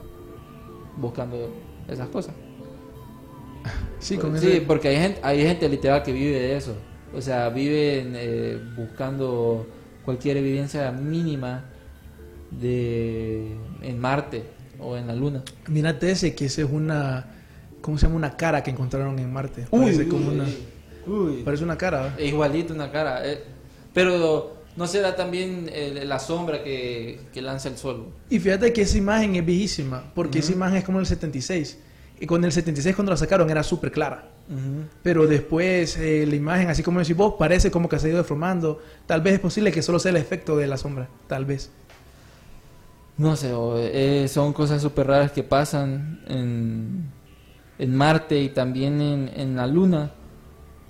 buscando esas cosas. Sí, con sí, ese- porque hay gente, hay gente literal que vive de eso. O sea, viven eh, buscando cualquier evidencia mínima de en Marte o en la Luna. Mírate ese, que ese es una... ¿Cómo se llama? Una cara que encontraron en Marte. Parece como una... Parece una cara. Es igualito una cara. eh, pero no será también el- la sombra que, que lanza el sol. Y fíjate que esa imagen es viejísima, porque esa imagen es como el 76. Y con el 76 cuando la sacaron era súper clara. Pero después eh, la imagen, así como decís vos, parece como que se ha ido deformando. Tal vez es posible que solo sea el efecto de la sombra. Tal vez. No sé, o, eh, son cosas súper raras que pasan en, en Marte y también en, en la Luna.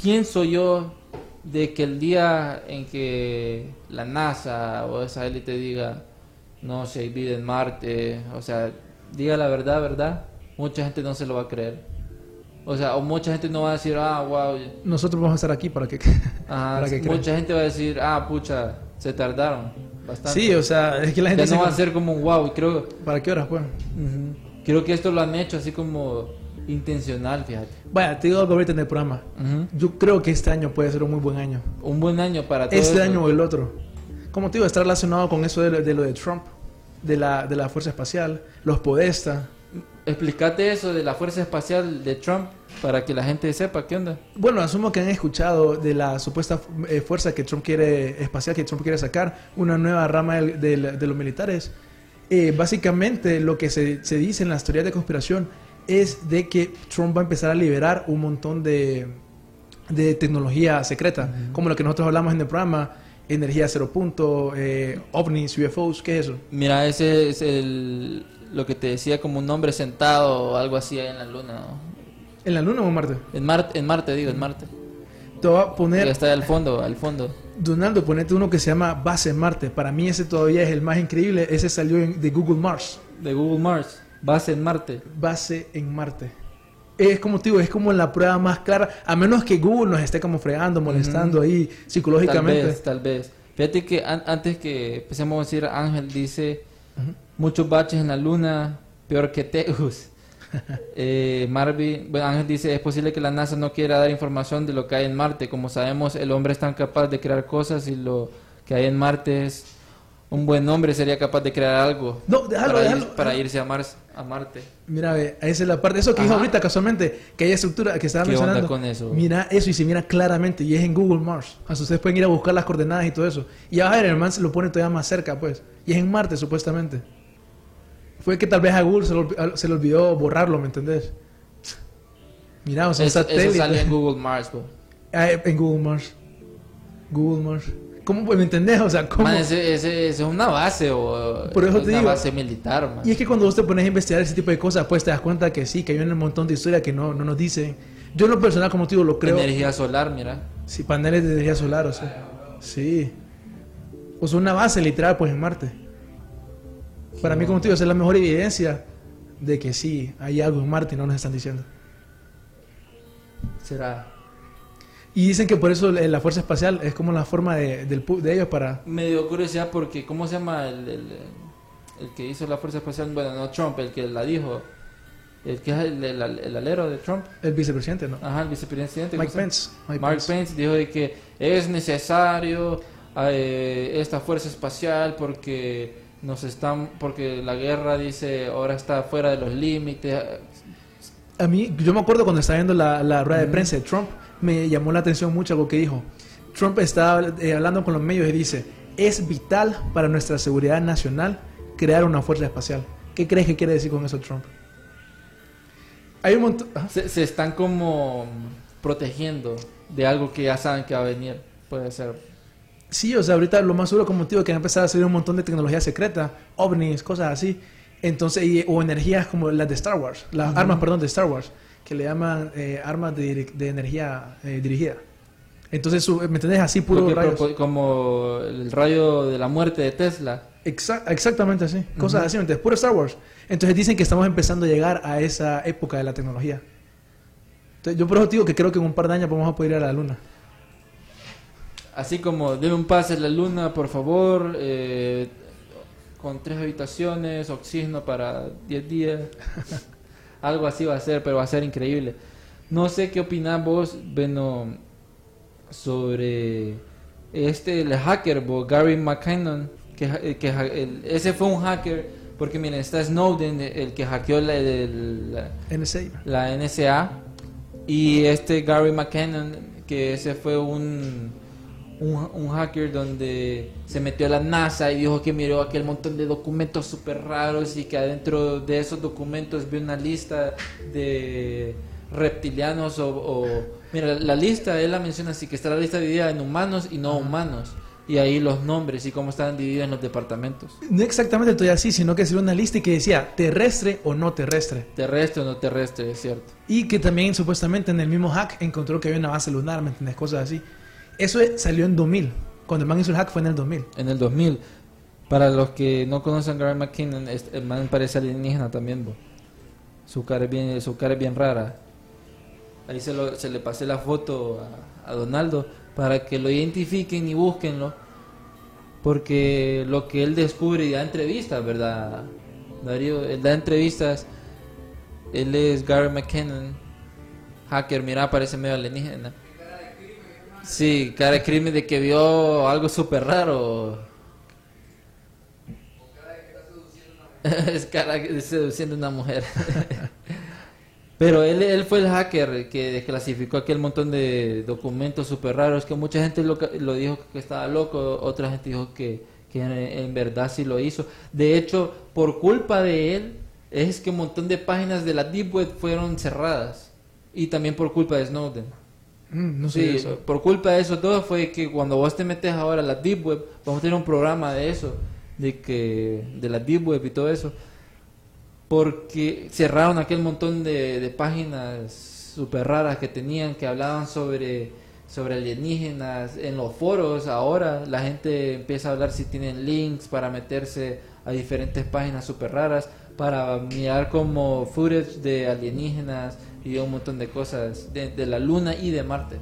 Pienso yo de que el día en que la NASA o esa élite diga, no, si hay vida en Marte, o sea, diga la verdad, verdad, mucha gente no se lo va a creer. O sea, o mucha gente no va a decir, ah, wow, Nosotros vamos a estar aquí para que... Ajá, para que mucha gente va a decir, ah, pucha, se tardaron bastante. Sí, o sea, es que la gente... ya no se- va a ser como un wow, y creo, ¿Para qué horas, pues? creo que esto lo han hecho así como intencional, fíjate. Vaya, te digo algo ahorita en el programa. Ujú. Yo creo que este año puede ser un muy buen año. Un buen año para todo Este esto. año o el otro. Como te digo, está relacionado con eso de lo de, lo de Trump, de la, de la Fuerza Espacial, los Podesta. Explícate eso de la fuerza espacial de Trump para que la gente sepa qué onda. Bueno, asumo que han escuchado de la supuesta eh, fuerza que Trump quiere, espacial que Trump quiere sacar, una nueva rama de, los militares. Eh, básicamente lo que se, se dice en las teorías de conspiración es de que Trump va a empezar a liberar un montón de, de tecnología secreta, como lo que nosotros hablamos en el programa, energía cero punto, eh, ovnis, UFOs, ¿qué es eso? Mira, ese es el lo que te decía como un hombre sentado o algo así ahí en la luna. ¿no? ¿En la Luna o en Marte? En Marte, en Marte digo, en Marte. Te voy a poner, está al fondo, al fondo. Donaldo, ponete uno que se llama Base en Marte. Para mí ese todavía es el más increíble. Ese salió de Google Mars. De Google Mars, base en Marte. Base en Marte. Es como te digo, es como la prueba más clara. A menos que Google nos esté como fregando, molestando ahí Tal psicológicamente. vez, tal vez. Fíjate que an- antes que empecemos a decir, Ángel dice, muchos baches en la luna, peor que Teus. eh, Marvin, bueno, Ángel dice, es posible que la NASA no quiera dar información de lo que hay en Marte. Como sabemos, el hombre es tan capaz de crear cosas y lo que hay en Marte es... Un buen hombre sería capaz de crear algo No, déjalo, para, ir- déjalo. para irse a, Mars, a Marte. Mira, ve, esa es la parte. Eso que dijo Ajá. ahorita casualmente, que hay estructura que estaba ¿Qué onda mencionando. con eso? Mira eso y se mira claramente. Y es en Google Mars. Ustedes pueden ir a buscar las coordenadas y todo eso. Y a ver, el man se lo pone todavía más cerca, pues. Y es en Marte, supuestamente. Fue que tal vez a Google se le, se le olvidó borrarlo, ¿me entendés? Mira, o sea, un Eso, eso satélite. sale en Google Mars, bro. Ah, en Google Mars. Google Mars. ¿Cómo pues, me entendés? O sea, ¿cómo? Man, ese, ese- ese es una base o Por eso te una digo. base militar, man. Y es que cuando vos te pones a investigar ese tipo de cosas, pues te das cuenta que sí, que hay un montón de historias que no, no nos dicen. Yo en lo personal, como te digo, lo creo. Energía solar, mira. Sí, paneles de energía solar, o sea. Sí. O sea, una base literal, pues en Marte. Para mí, como te digo, esa es la mejor evidencia de que sí, hay algo en Marte y no nos están diciendo. Será. Y dicen que por eso la fuerza espacial es como la forma de, del de ellos para... Me dio curiosidad porque, ¿cómo se llama el, el, el que hizo la Fuerza Espacial? Bueno, no Trump, el que la dijo. El que es el, el- alero de Trump. El vicepresidente, ¿no? Ajá, el vicepresidente. Mike. Pence. Mike Mark Pence. Pence dijo de que es necesario eh, esta fuerza espacial porque nos están porque la guerra dice ahora está fuera de los límites A mí, yo me acuerdo cuando estaba viendo la, la rueda de prensa de Trump, me llamó la atención mucho algo que dijo. Trump estaba eh, hablando con los medios y dice, es vital para nuestra seguridad nacional crear una fuerza espacial. ¿Qué crees que quiere decir con eso Trump? Hay un montón... se, se están como protegiendo de algo que ya saben que va a venir puede ser Sí, o sea, ahorita lo más seguro como te digo que va a empezar a salir un montón de tecnología secreta, ovnis, cosas así. Entonces, y- o energías como las de Star Wars, las armas, perdón, de Star Wars, que le llaman eh, armas de, energía eh, dirigida. Entonces, su- ¿me entendés? Así puro propo- como el rayo de la muerte de Tesla Exa- exactamente así, cosas así, ¿me entiendes? Puro Star Wars. Entonces dicen que estamos empezando a llegar a esa época de la tecnología. Entonces, yo por eso digo que creo que en un par de años vamos a poder ir a la luna. Así como, deme un pase a la luna, por favor, eh, con tres habitaciones, oxígeno para 10 días. Algo así va a ser, pero va a ser increíble. No sé qué opinás vos, Beno, sobre este, el hacker, bo, Gary McKinnon, que, el- ese fue un hacker, porque miren, está Snowden, el que hackeó la- el- la, NSA. la NSA y este Gary McKinnon que ese fue un, un, un hacker donde se metió a la NASA y dijo que miró aquel montón de documentos súper raros y que adentro de esos documentos vio una lista de reptilianos o, o- mira la lista él la menciona así que está la lista dividida en humanos y no humanos y ahí los nombres y cómo están divididos en los departamentos No exactamente todavía así, sino que sería una lista que decía terrestre o no terrestre. terrestre o no terrestre es cierto Y que también supuestamente en el mismo hack encontró que había una base lunar, ¿me entiendes? Cosas así. Eso salió en 2000. Cuando el man hizo el hack fue en el 2000. En el 2000. Para los que no conocen a Gary McKinnon, el man parece alienígena también. bo. Su cara es bien, su cara es bien rara. Ahí se, lo- se le pasé la foto a, a Donaldo para que lo identifiquen y búsquenlo. Porque lo que él descubre y da entrevistas, ¿verdad? Darío, él da entrevistas. Él es Gary McKinnon, hacker. Mira, parece medio alienígena. Sí, cara de crimen de que vio algo súper raro. es cara de seduciendo a una mujer. Pero él, él fue el hacker que desclasificó aquel montón de documentos súper raros que mucha gente lo, lo dijo que estaba loco, otra gente dijo que, que en, en verdad sí lo hizo. De hecho, por culpa de él, es que un montón de páginas de la Deep Web fueron cerradas. Y también por culpa de Snowden. Mm, no Sí, eso. por culpa de eso todo fue que cuando vos te metes ahora a la Deep Web, vamos a tener un programa de eso, de que de la Deep Web y todo eso, porque cerraron aquel montón de, de páginas súper raras que tenían, que hablaban sobre, sobre alienígenas. En los foros ahora la gente empieza a hablar si tienen links para meterse a diferentes páginas súper raras, para mirar como footage de alienígenas y un montón de cosas de, de la Luna y de Marte.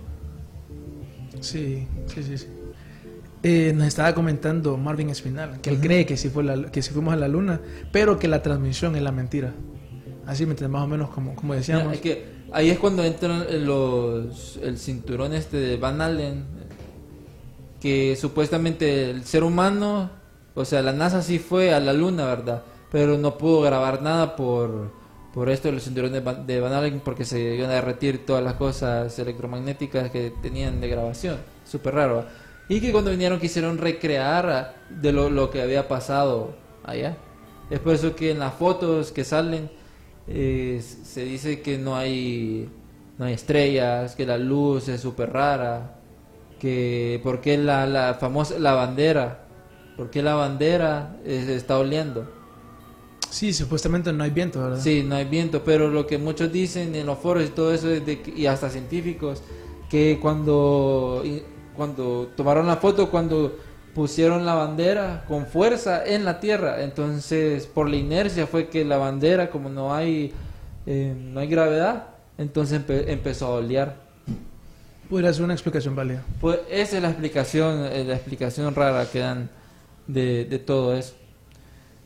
Sí, sí, sí. sí. Eh, nos estaba comentando Marvin Espinal que él cree que sí, fue la- que sí fuimos a la luna, pero que la transmisión es la mentira. Así más o menos como, como decíamos. Mira, es que ahí es cuando entran los el cinturón este de Van Allen que supuestamente el ser humano, o sea, la NASA sí fue a la luna, ¿verdad? Pero no pudo grabar nada por por esto de los cinturones de Van, Allen porque se iban a derretir todas las cosas electromagnéticas que tenían de grabación. Súper raro. Y que cuando vinieron quisieron recrear de lo, lo que había pasado allá. Es por eso que en las fotos que salen eh, se dice que no hay no hay estrellas, que la luz es súper rara, que por qué la, la famosa la bandera, por qué la bandera se está oliendo. Sí, supuestamente no hay viento, ¿verdad? Sí, no hay viento, pero lo que muchos dicen en los foros y todo eso, es de y hasta científicos, que cuando, cuando tomaron la foto, cuando pusieron la bandera con fuerza en la tierra, entonces por la inercia fue que la bandera, como no hay, eh, no hay gravedad, entonces empe- empezó a olear. Podría ser una explicación válida. Pues esa es la explicación, eh, la explicación rara que dan de, de todo eso.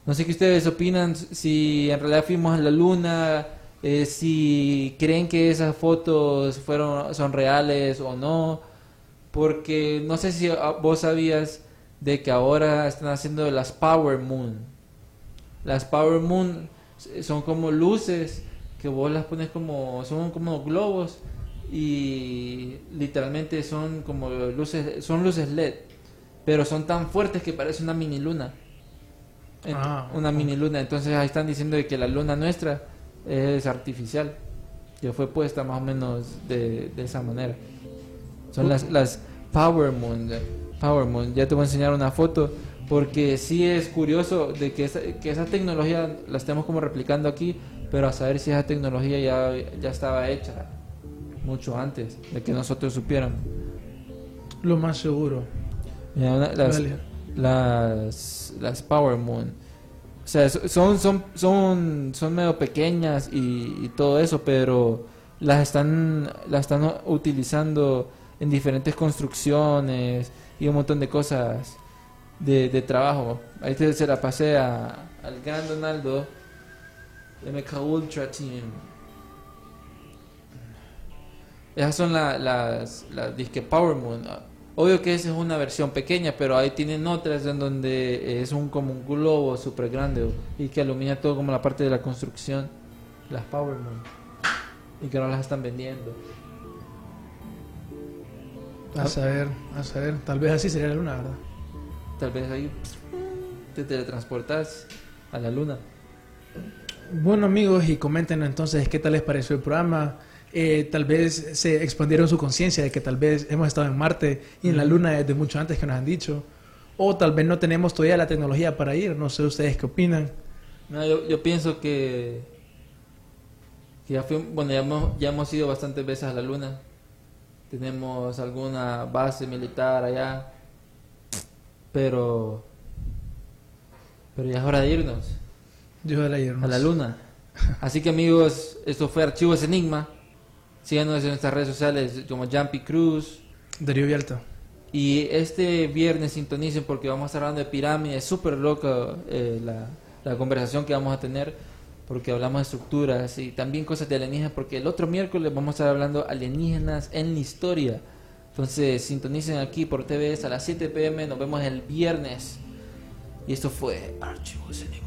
No sé qué ustedes opinan, si en realidad fuimos a la luna, eh, si creen que esas fotos fueron son reales o no, porque no sé si vos sabías de que ahora están haciendo las Power Moon. Las Power Moon son como luces que vos las pones como son como globos y literalmente son como luces son luces LED, pero son tan fuertes que parece una mini luna. Ah, una mini luna, entonces ahí están diciendo de que la luna nuestra es artificial. Ya fue puesta más o menos de, de esa manera. Son las, las Power Moon. Power Moon. Ya te voy a enseñar una foto. Porque sí es curioso de que esa, que esa tecnología la estemos como replicando aquí. Pero a saber si esa tecnología ya, ya estaba hecha mucho antes de que nosotros supiéramos. Lo más seguro. Mira, una- las, las, las Power Moon. O sea, so- son, son, son, son medio pequeñas y, y todo eso, pero las están, las están utilizando en diferentes construcciones y un montón de cosas de, de trabajo. Ahí te, se la pasé a- al gran Donaldo de Mecha Ultra Team. Esas son la- las, las disque Power Moon. Obvio que esa es una versión pequeña, pero ahí tienen otras en donde es un como un globo súper grande y que ilumina todo como la parte de la construcción. Las Power Moon. Y que no las están vendiendo. A saber, a saber. Tal vez así sería la luna, ¿verdad? Tal vez ahí te teletransportas a la luna. Bueno amigos, y comenten entonces qué tal les pareció el programa. Eh, tal vez se expandieron su conciencia de que tal vez hemos estado en Marte y en la Luna desde mucho antes que nos han dicho. O tal vez no tenemos todavía la tecnología para ir. No sé ustedes qué opinan. No, yo, yo pienso que, que ya, fuimos- bueno, ya, hemos, ya hemos ido bastantes veces a la luna. Tenemos alguna base militar allá. Pero. Pero ya es hora de irnos Yo de irnos. a la luna. Así que amigos, esto fue Archivos Enigma. Síganos en nuestras redes sociales como Jumpy Cruz. Darío Vialta. Y este viernes sintonicen porque vamos a estar hablando de pirámides. Súper loca eh, la, la conversación que vamos a tener porque hablamos de estructuras y también cosas de alienígenas porque el otro miércoles vamos a estar hablando alienígenas en la historia. Entonces sintonicen aquí por TVS a las 7 pm. Nos vemos el viernes. Y esto fue Archivos Enigma.